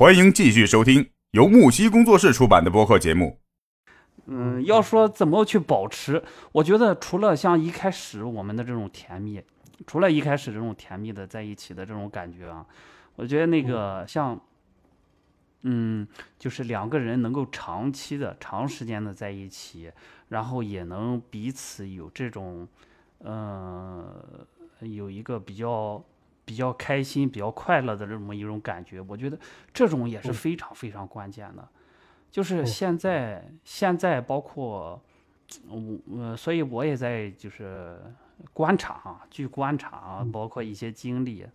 欢迎继续收听由木西工作室出版的播客节目。嗯，要说怎么去保持，我觉得除了像一开始我们的这种甜蜜，除了一开始这种甜蜜的在一起的这种感觉啊，我觉得那个像，嗯，就是两个人能够长期的、长时间的在一起，然后也能彼此有这种，呃，有一个比较。比较开心、比较快乐的这么一种感觉，我觉得这种也是非常非常关键的。就是现在，现在包括我，呃，所以我也在就是观察啊，去观察啊，包括一些经历。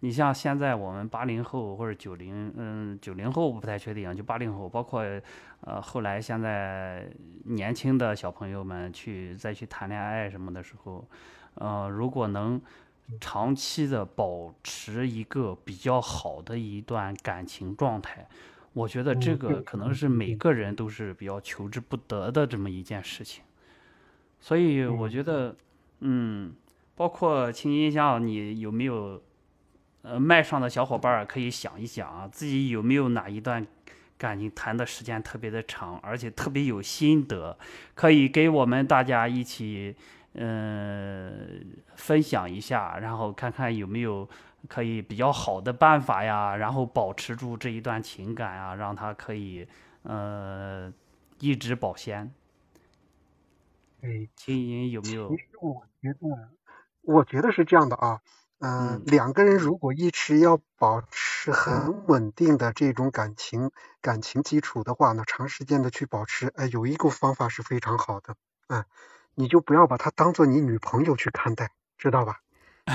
你像现在我们八零后或者九零，嗯，九零后不太确定，就八零后，包括呃后来现在年轻的小朋友们去再去谈恋爱什么的时候，呃，如果能。长期的保持一个比较好的一段感情状态，我觉得这个可能是每个人都是比较求之不得的这么一件事情。所以我觉得，嗯，包括青音像你有没有，呃，麦上的小伙伴可以想一想啊，自己有没有哪一段感情谈的时间特别的长，而且特别有心得，可以给我们大家一起。嗯，分享一下，然后看看有没有可以比较好的办法呀，然后保持住这一段情感啊，让他可以呃一直保鲜。哎，青音有没有？其实我觉得，我觉得是这样的啊，嗯，两个人如果一直要保持很稳定的这种感情感情基础的话呢，长时间的去保持，哎，有一个方法是非常好的，嗯。你就不要把她当做你女朋友去看待，知道吧？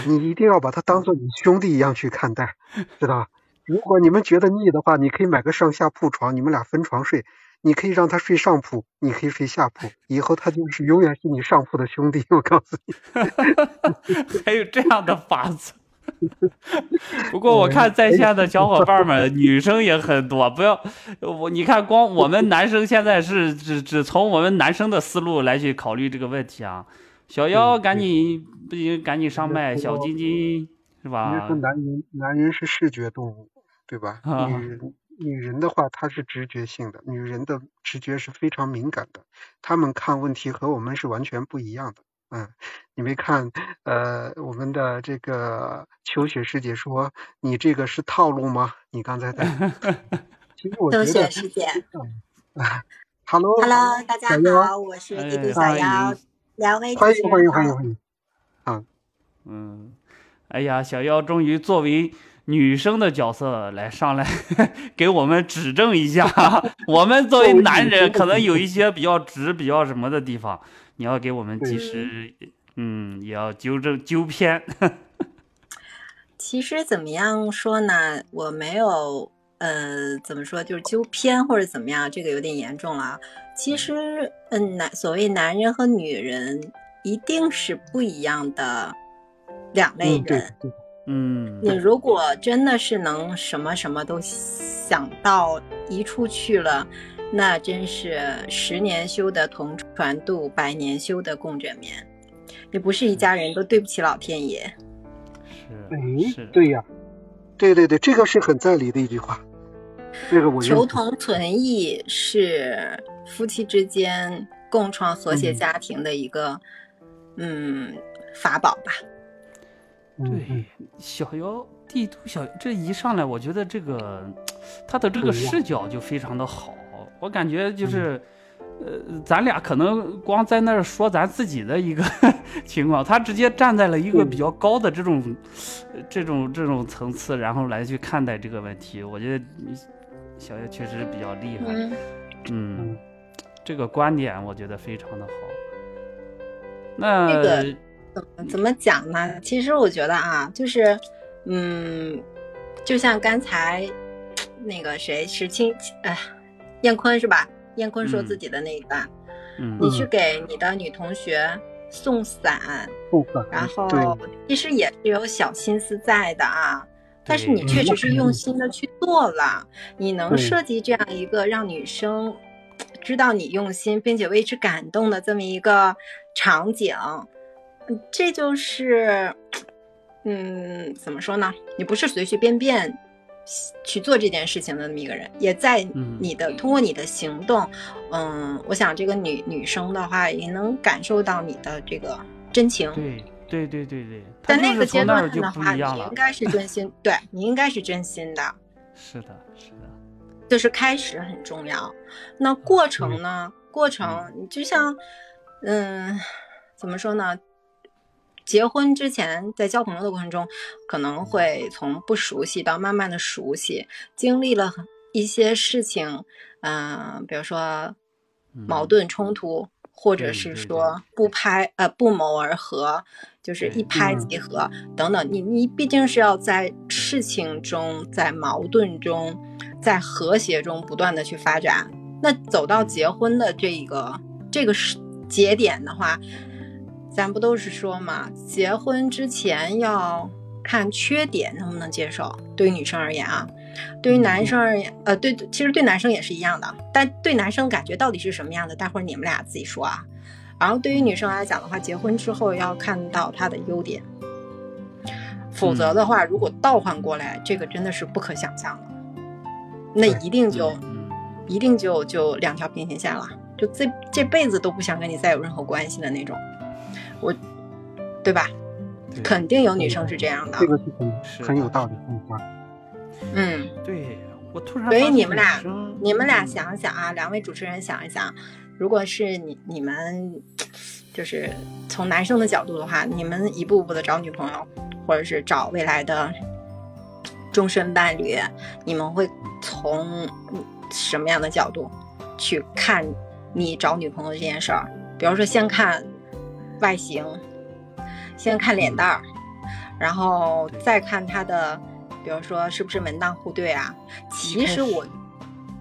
你一定要把她当做你兄弟一样去看待，知道吧？如果你们觉得腻的话，你可以买个上下铺床，你们俩分床睡。你可以让他睡上铺，你可以睡下铺，以后他就是永远是你上铺的兄弟。我告诉你，还有这样的法子。不过我看在线的小伙伴们，女生也很多。不要我，你看光我们男生现在是 只只从我们男生的思路来去考虑这个问题啊。小妖，赶紧不行，赶紧上麦。小晶晶是吧？说男人，男人是视觉动物，对吧？女人，女人的话，她是直觉性的，女人的直觉是非常敏感的，她们看问题和我们是完全不一样的。嗯，你没看呃，我们的这个秋雪师姐说你这个是套路吗？你刚才在。秋雪师姐。Hello，Hello，大家好，我是一度小妖，两位欢迎欢迎欢迎欢迎。啊，嗯，哎呀，小妖终于作为女生的角色来上来 给我们指正一下，我们作为男人可能有一些比较直、比较什么的地方。你要给我们及时，嗯，也要纠正纠偏。其实怎么样说呢？我没有，呃，怎么说，就是纠偏或者怎么样，这个有点严重了。其实，嗯，男所谓男人和女人一定是不一样的两类人。嗯，你如果真的是能什么什么都想到一处去了。那真是十年修得同船渡，百年修得共枕眠。你不是一家人，都对不起老天爷。是，是，对呀，对对对，这个是很在理的一句话。这个我求同存异是夫妻之间共创和谐家庭的一个嗯法宝吧。对，小妖帝都小这一上来，我觉得这个他的这个视角就非常的好。我感觉就是，呃，咱俩可能光在那儿说咱自己的一个 情况，他直接站在了一个比较高的这种、这种、这种层次，然后来去看待这个问题。我觉得小叶确实比较厉害，嗯，这个观点我觉得非常的好。那这个怎么怎么讲呢？其实我觉得啊，就是，嗯，就像刚才那个谁石青，哎。燕坤是吧？燕坤说自己的那一段，嗯，你去给你的女同学送伞，送伞，然后其实也是有小心思在的啊，但是你确实是用心的去做了，你能设计这样一个让女生知道你用心并且为之感动的这么一个场景，这就是，嗯，怎么说呢？你不是随随便便去做这件事情的那么一个人，也在嗯你的、通过你的行动，嗯，我想这个女女生的话也能感受到你的这个真情。对对对对对，在那个阶段的话，你应。该是真心，对你应该是真心的。是的，是的，就是开始很重要。那过程呢？过程你就像，嗯，怎么说呢？结婚之前，在交朋友的过程中，可能会从不熟悉到慢慢的熟悉，经历了很一些事情，嗯、比如说矛盾冲突，或者是说不拍呃不谋而合，就是一拍即合等等。你你毕竟是要在事情中，在矛盾中，在和谐中不断的去发展。那走到结婚的这个这个时节点的话，咱不都是说嘛，结婚之前要看缺点能不能接受。对于女生而言啊，对于男生而言，呃，对，其实对男生也是一样的。但对男生感觉到底是什么样的，待会儿你们俩自己说啊。然后对于女生来讲的话，结婚之后要看到他的优点，否则的话，如果倒换过来，这个真的是不可想象的。那一定就嗯，一定就就两条平行线了，就这这辈子都不想跟你再有任何关系的那种，我，对吧？对肯定有女生是这样的这，个是很是很有道理，很有道理。嗯。对我突然所以你们俩你们俩嗯想想啊，两位主持人想一想，如果是你你们就是从男生的角度的话，你们一步步的找女朋友，或者是找未来的终身伴侣，你们会从什么样的角度去看你找女朋友这件事儿？比如说，先看外形，先看脸蛋儿，然后再看他的，比如说是不是门当户对啊。其实我，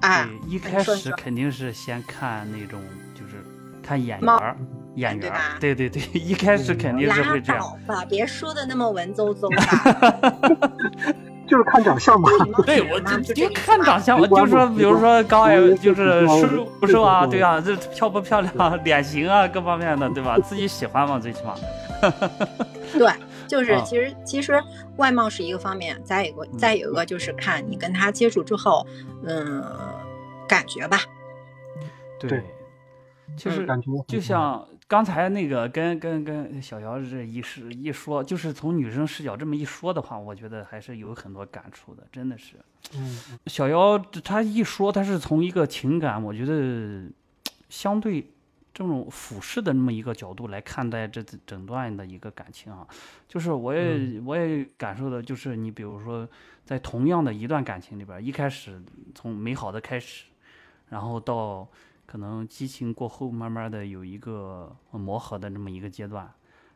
啊，一开始肯定是先看那种，就是看眼缘貌儿，眼缘儿对吧，对对对，一开始肯定是拉会这样。倒吧，别说的那么文绉绉的。就是看长相嘛。对我就就就看长相，直观就说比如说高矮，就是瘦不瘦啊，对对啊，这漂不漂亮，脸型啊，各方面的，对吧？自己喜欢嘛，最起码。对，就是啊其实其实外貌是一个方面，再有个再有一个就是看你跟他接触之后，嗯，感觉吧。对对，其实感觉就像刚才那个跟跟跟小姚这一是一说，就是从女生视角这么一说的话，我觉得还是有很多感触的，真的是。嗯，小姚他一说，他是从一个情感，我觉得相对这种俯视的那么一个角度来看待这整段的一个感情啊，就是我也、我也感受的，就是你比如说在同样的一段感情里边，一开始从美好的开始，然后到可能激情过后，慢慢的有一个磨合的这么一个阶段，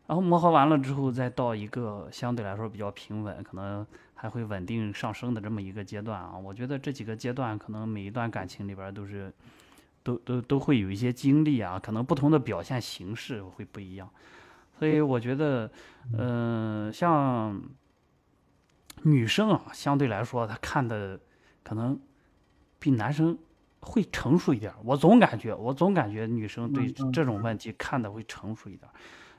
然后磨合完了之后，再到一个相对来说比较平稳，可能还会稳定上升的这么一个阶段啊。我觉得这几个阶段，可能每一段感情里边都是，都都都会有一些经历啊，可能不同的表现形式会不一样。所以我觉得，嗯、像女生啊，相对来说她看的可能比男生会成熟一点儿。我总感觉，我总感觉女生对这种问题看的会成熟一点儿。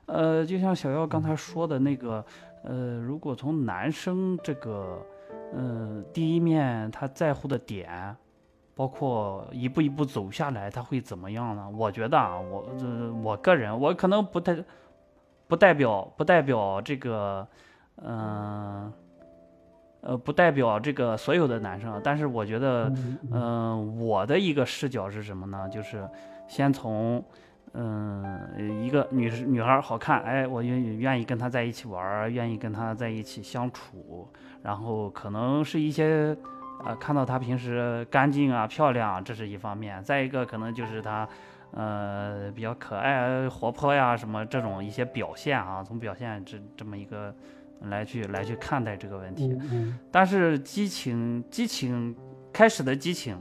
呃，就像小妖刚才说的那个，呃，如果从男生这个，呃，第一面他在乎的点，包括一步一步走下来，他会怎么样呢？我觉得啊，我呃，我个人，我可能不太，不代表不代表这个，嗯、呃，不代表这个所有的男生，但是我觉得，嗯我的一个视角是什么呢？就是先从，嗯、一个女女孩儿好看，哎，我愿愿意跟她在一起玩儿，愿意跟她在一起相处，然后可能是一些，呃，看到她平时干净啊、漂亮，这是一方面；再一个可能就是她，呃，比较可爱、活泼呀，什么这种一些表现啊，从表现这这么一个来去来去看待这个问题。但是激情，激情开始的激情，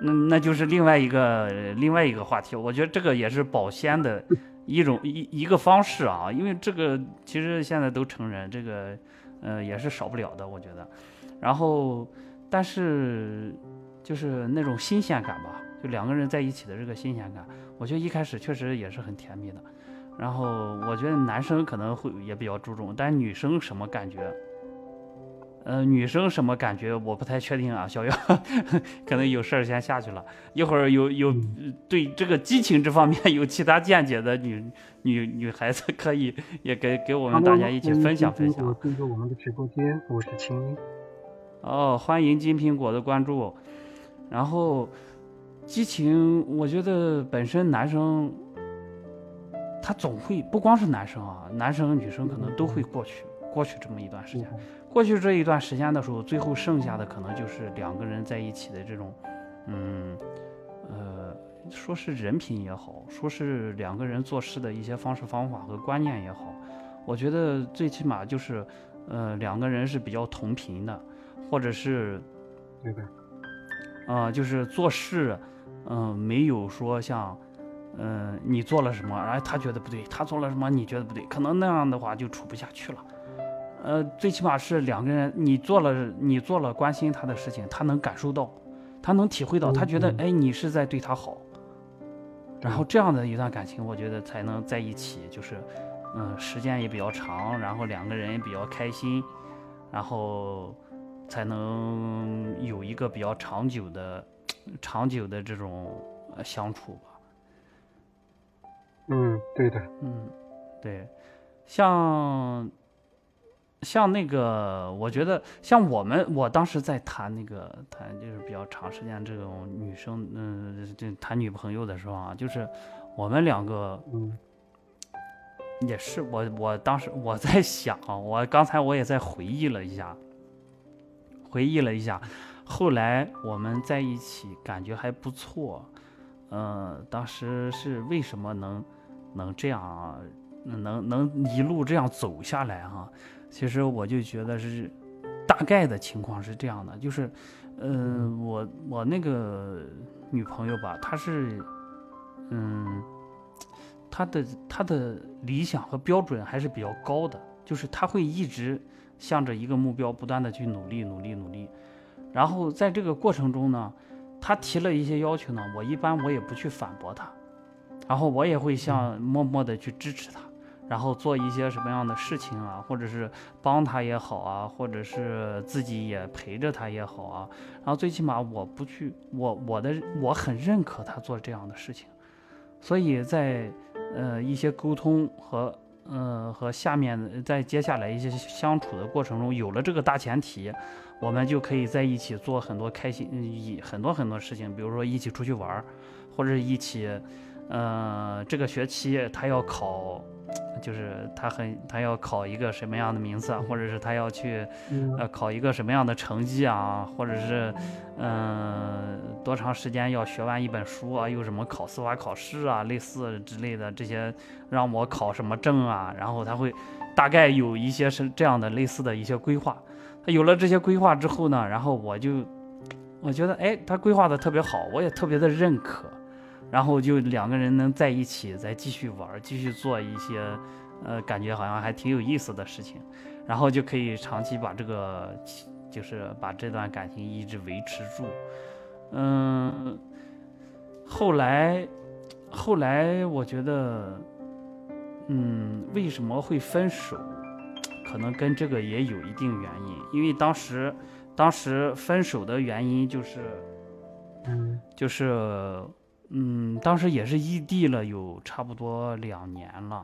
那那就是另外一个另外一个话题。我觉得这个也是保鲜的一种 一一个方式啊，因为这个其实现在都成人，这个呃也是少不了的，我觉得。然后，但是就是那种新鲜感吧，就两个人在一起的这个新鲜感，我觉得一开始确实也是很甜蜜的。然后我觉得男生可能会也比较注重，但女生什么感觉？呃，女生什么感觉我不太确定啊，小姚 可能有事儿先下去了，一会儿有有对这个激情这方面 有其他见解的女女女孩子可以也给给我们大家一起分享分享。进入我们的直播间，我是青音。哦，欢迎金苹果的关注。然后激情，我觉得本身男生他总会不光是男生啊，男生女生可能都会过去过去这么一段时间。过去这一段时间的时候，最后剩下的可能就是两个人在一起的这种，嗯，呃，说是人品也好，说是两个人做事的一些方式方法和观念也好，我觉得最起码就是，呃，两个人是比较同频的，或者是，对吧，啊，就是做事，嗯，没有说像，嗯，你做了什么，哎，他觉得不对，他做了什么，你觉得不对，可能那样的话就处不下去了。呃，最起码是两个人，你做了你做了关心他的事情，他能感受到，他能体会到，他觉得哎，你是在对他好，然后这样的一段感情，我觉得才能在一起，就是嗯，时间也比较长，然后两个人也比较开心，然后才能有一个比较长久的、长久的这种相处吧。嗯，对的，嗯，对，像。像那个，我觉得像我们，我当时在谈那个谈就是比较长时间这种女生，嗯，就谈女朋友的时候啊，就是我们两个，嗯，也是我我当时我在想，我刚才我也在回忆了一下，回忆了一下，后来我们在一起感觉还不错，嗯，当时是为什么能能这样，能能一路这样走下来哈？其实我就觉得是，大概的情况是这样的，就是，嗯，我我那个女朋友吧，她是，嗯，她的她的理想和标准还是比较高的，就是她会一直向着一个目标不断的去努力努力努力，然后在这个过程中呢，她提了一些要求呢，我一般我也不去反驳他，然后我也会像默默的去支持他。然后做一些什么样的事情啊，或者是帮他也好啊，或者是自己也陪着他也好啊。然后最起码我不去，我我的我很认可他做这样的事情。所以在呃一些沟通和嗯和下面在接下来一些相处的过程中，有了这个大前提，我们就可以在一起做很多开心一很多很多事情，比如说一起出去玩，或者一起呃这个学期他要考。就是他很，他要考一个什么样的名次啊，或者是他要去，呃，考一个什么样的成绩啊，或者是，嗯，多长时间要学完一本书啊，又什么考司法考试啊，类似之类的这些，让我考什么证啊，然后他会大概有一些是这样的类似的一些规划。他有了这些规划之后呢，然后我就，我觉得，哎，他规划的特别好，我也特别的认可。然后就两个人能在一起，再继续玩，继续做一些，呃，感觉好像还挺有意思的事情，然后就可以长期把这个，就是把这段感情一直维持住。嗯，后来，后来我觉得，嗯，为什么会分手，可能跟这个也有一定原因，因为当时，当时分手的原因就是，嗯，就是。嗯，当时也是异地了有差不多两年了，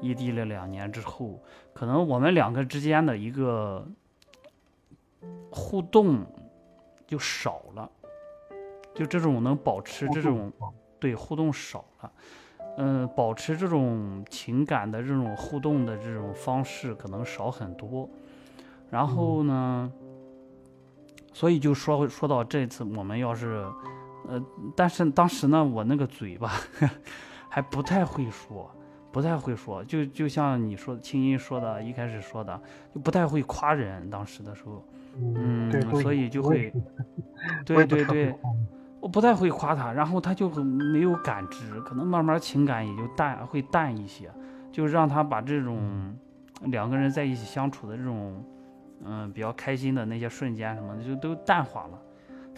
异地了两年之后，可能我们两个之间的一个互动就少了，就这种能保持这种对互动少了，嗯，保持这种情感的这种互动的这种方式可能少很多，然后呢，所以就说说到这次我们要是。呃，但是当时呢，我那个嘴吧，还不太会说，不太会说，就就像你说青音说的，一开始说的，就不太会夸人。当时的时候，嗯，所以就会，对对对，我不太会夸他，然后他就很没有感知，可能慢慢情感也就淡，会淡一些，就让他把这种两个人在一起相处的这种，嗯，比较开心的那些瞬间什么的，就都淡化了。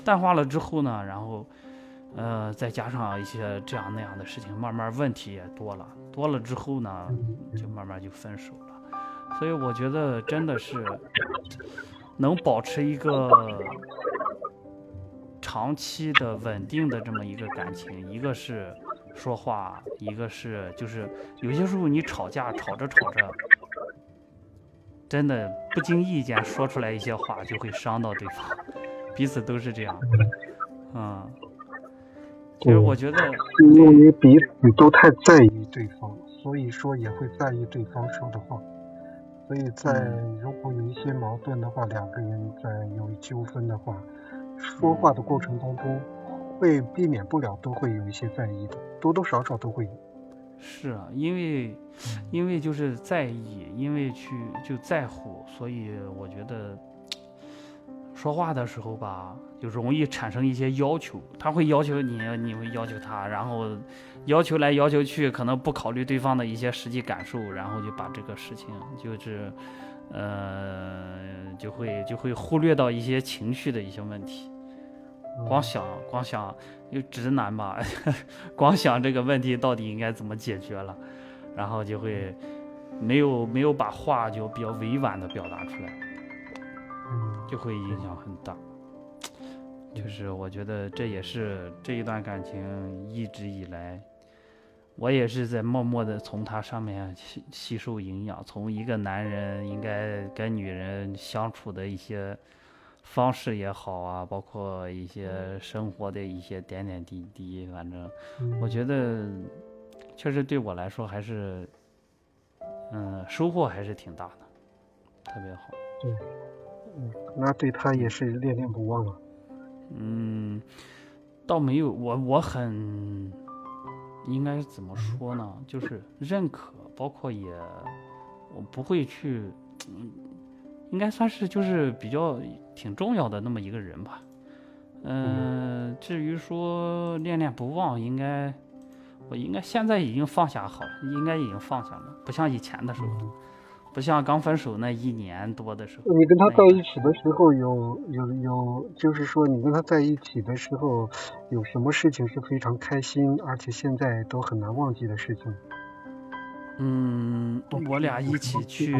淡化了之后呢，然后，呃，再加上一些这样那样的事情，慢慢问题也多了。多了之后呢，就慢慢就分手了。所以我觉得真的是，能保持一个长期的稳定的这么一个感情，一个是说话，一个是就是有些时候你吵架吵着吵着，真的不经意间说出来一些话就会伤到对方，彼此都是这样，嗯。其实我觉得，因为彼此都太在意对方，所以说也会在意对方说的话。所以在如果有一些矛盾的话，两个人在有纠纷的话，说话的过程当中会避免不了都会有一些在意的，多多少少都会有。是啊，因为因为就是在意，因为去就在乎，所以我觉得说话的时候吧，就容易产生一些要求。他会要求你，你会要求他，然后要求来要求去，可能不考虑对方的一些实际感受，然后就把这个事情就是呃就会就会忽略到一些情绪的一些问题。光想光想，就直男吧，光想这个问题到底应该怎么解决了，然后就会没有没有把话就比较委婉的表达出来，就会影响很大。就是我觉得这也是这一段感情一直以来，我也是在默默的从他上面吸吸收营养，从一个男人应该跟女人相处的一些。方式也好啊，包括一些生活的一些点点滴滴，反正我觉得确实对我来说还是，嗯，收获还是挺大的，特别好。对，嗯，那对他也是念念不忘了。嗯，倒没有，我我很应该怎么说呢？就是认可，包括也我不会去。嗯应该算是就是比较挺重要的那么一个人吧，嗯，至于说念念不忘，应该我应该现在已经放下好了，应该已经放下了，不像以前的时候，不像刚分手那一年多的时候。你跟他在一起的时候有有有，就是说你跟他在一起的时候有什么事情是非常开心，而且现在都很难忘记的事情？嗯，我俩一起去。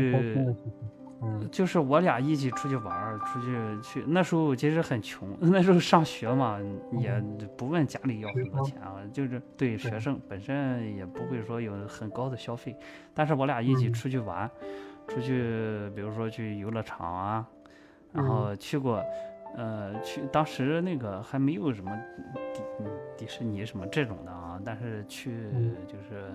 就是我俩一起出去玩儿，出去去那时候其实很穷，那时候上学嘛，也不问家里要很多钱啊，就是对学生本身也不会说有很高的消费，但是我俩一起出去玩，出去比如说去游乐场啊，然后去过，呃，去当时那个还没有什么迪迪士尼什么这种的啊，但是去就是。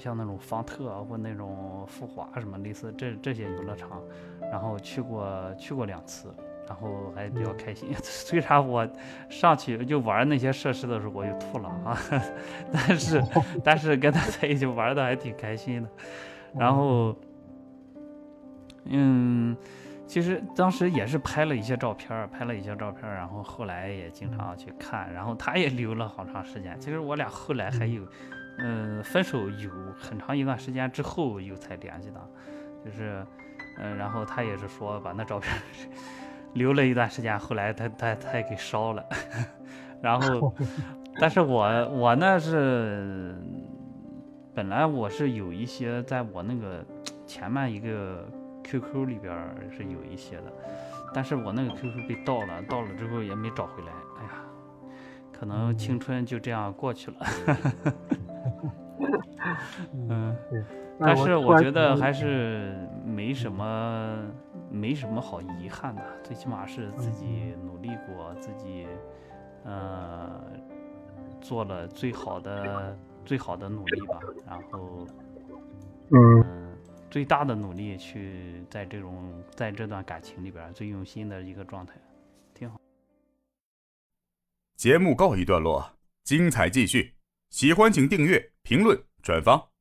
像那种方特啊，或那种富华什么类似这这些游乐场，然后去过去过两次，然后还比较开心。虽然我上去就玩那些设施的时候我就吐了啊，但是 但是跟他在一起玩的还挺开心的。然后，嗯，其实当时也是拍了一些照片，拍了一些照片，然后后来也经常去看，然后他也留了好长时间。其实我俩后来还有。嗯，分手有很长一段时间之后又才联系的，就是，嗯，然后他也是说把那照片 留了一段时间，后来他他他也给烧了，然后，但是我我那是本来我是有一些在我那个前面一个 QQ 里边是有一些的，但是我那个 QQ 被盗了，盗了之后也没找回来，哎呀，可能青春就这样过去了。嗯，但是我觉得还是没什么，没什么好遗憾的。最起码是自己努力过，自己呃做了最好的最好的努力吧。然后嗯，最大的努力去在这种在这段感情里边最用心的一个状态，挺好。节目告一段落，精彩继续。喜欢请订阅、评论、转发。